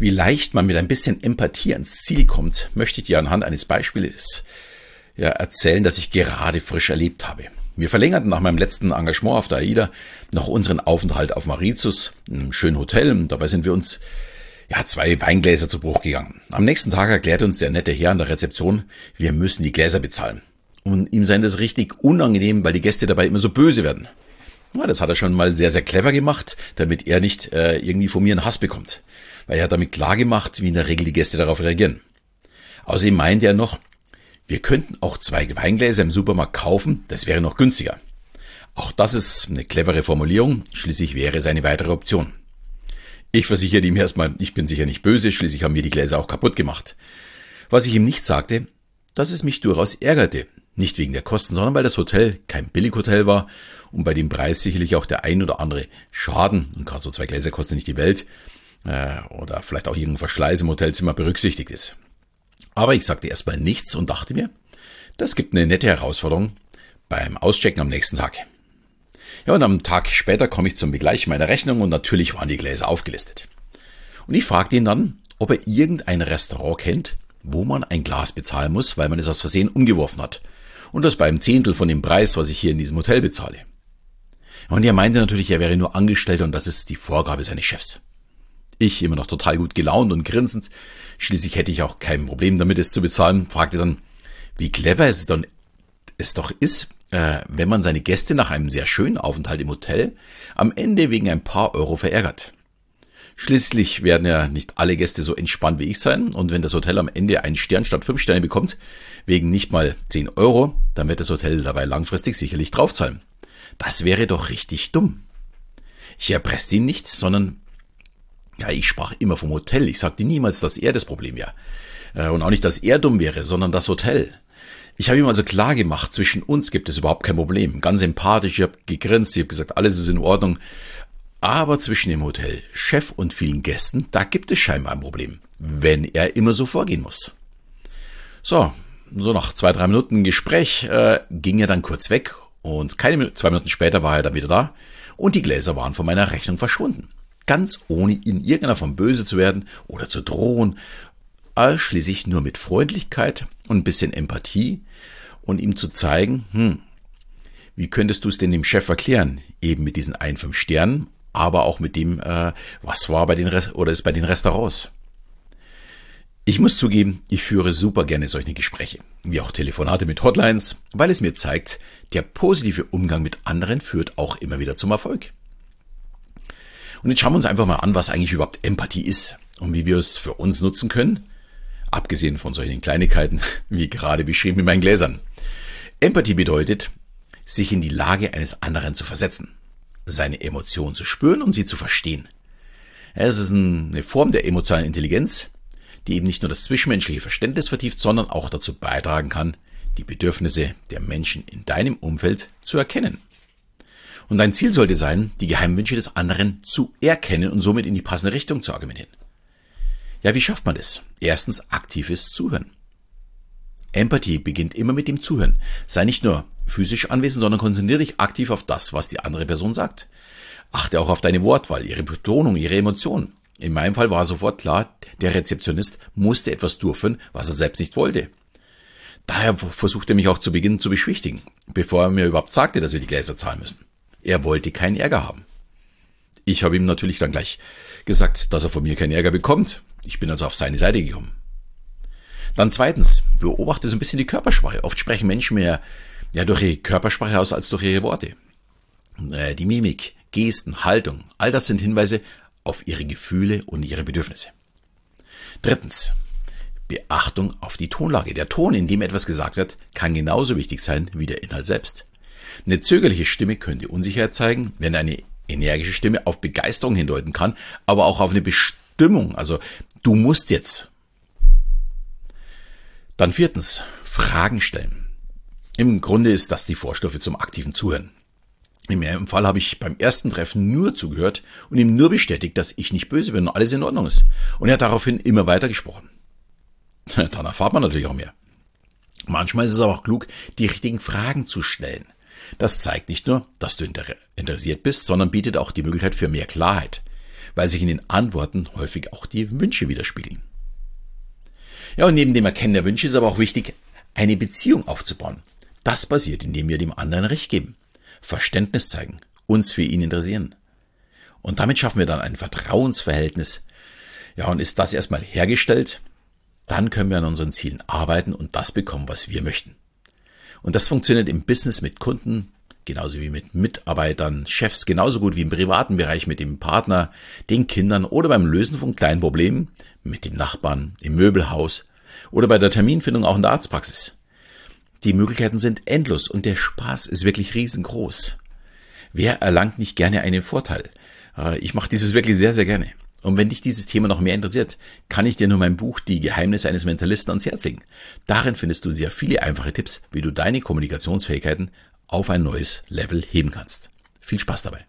Wie leicht man mit ein bisschen Empathie ans Ziel kommt, möchte ich dir anhand eines Beispiels ja, erzählen, das ich gerade frisch erlebt habe. Wir verlängerten nach meinem letzten Engagement auf der AIDA noch unseren Aufenthalt auf Mauritius, einem schönen Hotel. Und dabei sind wir uns ja, zwei Weingläser zu Bruch gegangen. Am nächsten Tag erklärte uns der nette Herr an der Rezeption, wir müssen die Gläser bezahlen. Und ihm sei das richtig unangenehm, weil die Gäste dabei immer so böse werden. Ja, das hat er schon mal sehr, sehr clever gemacht, damit er nicht äh, irgendwie von mir einen Hass bekommt weil er damit klar gemacht, wie in der Regel die Gäste darauf reagieren. Außerdem meinte er noch, wir könnten auch zwei Weingläser im Supermarkt kaufen, das wäre noch günstiger. Auch das ist eine clevere Formulierung, schließlich wäre es eine weitere Option. Ich versichere ihm erstmal, ich bin sicher nicht böse, schließlich haben mir die Gläser auch kaputt gemacht. Was ich ihm nicht sagte, dass es mich durchaus ärgerte. Nicht wegen der Kosten, sondern weil das Hotel kein Billighotel war und bei dem Preis sicherlich auch der ein oder andere Schaden, und gerade so zwei Gläser kosten nicht die Welt, äh, oder vielleicht auch irgendein Verschleiß im Hotelzimmer berücksichtigt ist. Aber ich sagte erstmal nichts und dachte mir, das gibt eine nette Herausforderung beim Auschecken am nächsten Tag. Ja, und am Tag später komme ich zum Begleich meiner Rechnung und natürlich waren die Gläser aufgelistet. Und ich fragte ihn dann, ob er irgendein Restaurant kennt, wo man ein Glas bezahlen muss, weil man es aus Versehen umgeworfen hat. Und das beim Zehntel von dem Preis, was ich hier in diesem Hotel bezahle. Und er meinte natürlich, er wäre nur Angestellter und das ist die Vorgabe seines Chefs. Ich, immer noch total gut gelaunt und grinsend, schließlich hätte ich auch kein Problem damit, es zu bezahlen, fragte dann, wie clever es dann es doch ist, äh, wenn man seine Gäste nach einem sehr schönen Aufenthalt im Hotel am Ende wegen ein paar Euro verärgert. Schließlich werden ja nicht alle Gäste so entspannt wie ich sein und wenn das Hotel am Ende einen Stern statt fünf Sterne bekommt, wegen nicht mal zehn Euro, dann wird das Hotel dabei langfristig sicherlich draufzahlen. Das wäre doch richtig dumm. Ich erpresste ihn nicht, sondern ja, ich sprach immer vom Hotel. Ich sagte niemals, dass er das Problem wäre. Äh, und auch nicht, dass er dumm wäre, sondern das Hotel. Ich habe ihm also klar gemacht, zwischen uns gibt es überhaupt kein Problem. Ganz empathisch, ich habe gegrinst, ich habe gesagt, alles ist in Ordnung. Aber zwischen dem Hotel, Chef und vielen Gästen, da gibt es scheinbar ein Problem, wenn er immer so vorgehen muss. So, so nach zwei, drei Minuten Gespräch äh, ging er dann kurz weg und keine zwei Minuten später war er dann wieder da und die Gläser waren von meiner Rechnung verschwunden ganz ohne in irgendeiner Form böse zu werden oder zu drohen, all schließlich nur mit Freundlichkeit und ein bisschen Empathie und ihm zu zeigen, hm, wie könntest du es denn dem Chef erklären? Eben mit diesen ein, fünf Sternen, aber auch mit dem, äh, was war bei den Rest oder ist bei den Restaurants. Ich muss zugeben, ich führe super gerne solche Gespräche, wie auch Telefonate mit Hotlines, weil es mir zeigt, der positive Umgang mit anderen führt auch immer wieder zum Erfolg. Und jetzt schauen wir uns einfach mal an, was eigentlich überhaupt Empathie ist und wie wir es für uns nutzen können. Abgesehen von solchen Kleinigkeiten, wie gerade beschrieben in meinen Gläsern. Empathie bedeutet, sich in die Lage eines anderen zu versetzen, seine Emotionen zu spüren und sie zu verstehen. Es ist eine Form der emotionalen Intelligenz, die eben nicht nur das zwischenmenschliche Verständnis vertieft, sondern auch dazu beitragen kann, die Bedürfnisse der Menschen in deinem Umfeld zu erkennen. Und dein Ziel sollte sein, die Geheimwünsche des anderen zu erkennen und somit in die passende Richtung zu argumentieren. Ja, wie schafft man das? Erstens aktives Zuhören. Empathie beginnt immer mit dem Zuhören. Sei nicht nur physisch anwesend, sondern konzentriere dich aktiv auf das, was die andere Person sagt. Achte auch auf deine Wortwahl, ihre Betonung, ihre Emotionen. In meinem Fall war sofort klar, der Rezeptionist musste etwas durchführen, was er selbst nicht wollte. Daher versuchte er mich auch zu Beginn zu beschwichtigen, bevor er mir überhaupt sagte, dass wir die Gläser zahlen müssen. Er wollte keinen Ärger haben. Ich habe ihm natürlich dann gleich gesagt, dass er von mir keinen Ärger bekommt. Ich bin also auf seine Seite gekommen. Dann zweitens, beobachte so ein bisschen die Körpersprache. Oft sprechen Menschen mehr ja, durch ihre Körpersprache aus als durch ihre Worte. Äh, die Mimik, Gesten, Haltung, all das sind Hinweise auf ihre Gefühle und ihre Bedürfnisse. Drittens, Beachtung auf die Tonlage. Der Ton, in dem etwas gesagt wird, kann genauso wichtig sein wie der Inhalt selbst. Eine zögerliche Stimme könnte Unsicherheit zeigen, wenn eine energische Stimme auf Begeisterung hindeuten kann, aber auch auf eine Bestimmung. Also du musst jetzt. Dann viertens, Fragen stellen. Im Grunde ist das die Vorstufe zum aktiven Zuhören. Im Fall habe ich beim ersten Treffen nur zugehört und ihm nur bestätigt, dass ich nicht böse bin und alles in Ordnung ist. Und er hat daraufhin immer weiter gesprochen. Dann erfahrt man natürlich auch mehr. Manchmal ist es aber auch klug, die richtigen Fragen zu stellen. Das zeigt nicht nur, dass du interessiert bist, sondern bietet auch die Möglichkeit für mehr Klarheit. weil sich in den Antworten häufig auch die Wünsche widerspiegeln. Ja, und neben dem Erkennen der Wünsche ist aber auch wichtig, eine Beziehung aufzubauen. Das passiert, indem wir dem anderen Recht geben, Verständnis zeigen, uns für ihn interessieren. Und damit schaffen wir dann ein Vertrauensverhältnis. Ja, und ist das erstmal hergestellt, dann können wir an unseren Zielen arbeiten und das bekommen, was wir möchten. Und das funktioniert im Business mit Kunden, genauso wie mit Mitarbeitern, Chefs, genauso gut wie im privaten Bereich mit dem Partner, den Kindern oder beim Lösen von kleinen Problemen mit dem Nachbarn, im Möbelhaus oder bei der Terminfindung auch in der Arztpraxis. Die Möglichkeiten sind endlos und der Spaß ist wirklich riesengroß. Wer erlangt nicht gerne einen Vorteil? Äh, ich mache dieses wirklich sehr, sehr gerne. Und wenn dich dieses Thema noch mehr interessiert, kann ich dir nur mein Buch Die Geheimnisse eines Mentalisten ans Herz legen. Darin findest du sehr viele einfache Tipps, wie du deine Kommunikationsfähigkeiten auf ein neues Level heben kannst. Viel Spaß dabei.